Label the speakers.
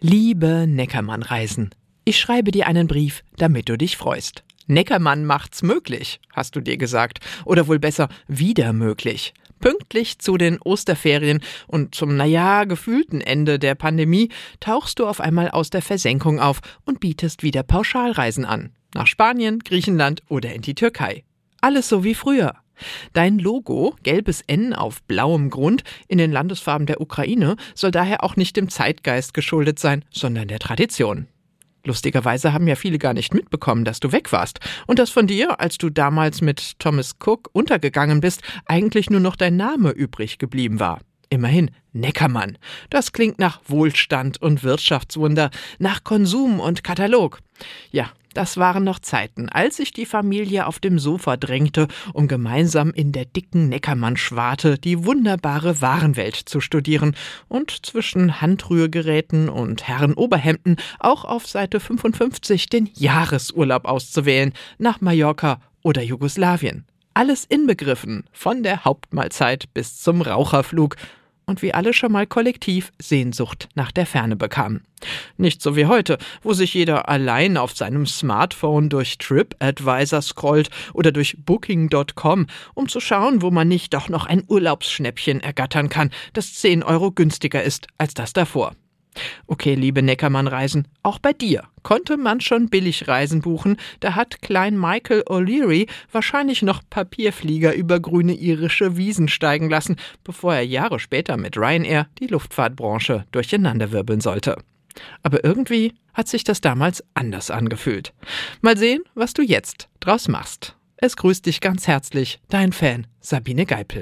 Speaker 1: Liebe Neckermann-Reisen, ich schreibe dir einen Brief, damit du dich freust. Neckermann macht's möglich, hast du dir gesagt. Oder wohl besser, wieder möglich. Pünktlich zu den Osterferien und zum, naja, gefühlten Ende der Pandemie tauchst du auf einmal aus der Versenkung auf und bietest wieder Pauschalreisen an. Nach Spanien, Griechenland oder in die Türkei. Alles so wie früher. Dein Logo, gelbes N auf blauem Grund in den Landesfarben der Ukraine, soll daher auch nicht dem Zeitgeist geschuldet sein, sondern der Tradition. Lustigerweise haben ja viele gar nicht mitbekommen, dass du weg warst und dass von dir, als du damals mit Thomas Cook untergegangen bist, eigentlich nur noch dein Name übrig geblieben war. Immerhin Neckermann. Das klingt nach Wohlstand und Wirtschaftswunder, nach Konsum und Katalog. Ja, das waren noch Zeiten, als sich die Familie auf dem Sofa drängte, um gemeinsam in der dicken Neckermann-Schwarte die wunderbare Warenwelt zu studieren und zwischen Handrührgeräten und Herrenoberhemden auch auf Seite 55 den Jahresurlaub auszuwählen nach Mallorca oder Jugoslawien. Alles inbegriffen, von der Hauptmahlzeit bis zum Raucherflug und wie alle schon mal kollektiv Sehnsucht nach der Ferne bekamen. Nicht so wie heute, wo sich jeder allein auf seinem Smartphone durch TripAdvisor scrollt oder durch Booking.com, um zu schauen, wo man nicht doch noch ein Urlaubsschnäppchen ergattern kann, das 10 Euro günstiger ist als das davor. Okay, liebe Neckermann-Reisen, auch bei dir konnte man schon Billigreisen buchen. Da hat Klein Michael O'Leary wahrscheinlich noch Papierflieger über grüne irische Wiesen steigen lassen, bevor er Jahre später mit Ryanair die Luftfahrtbranche durcheinanderwirbeln sollte. Aber irgendwie hat sich das damals anders angefühlt. Mal sehen, was du jetzt draus machst. Es grüßt dich ganz herzlich, dein Fan Sabine Geipel.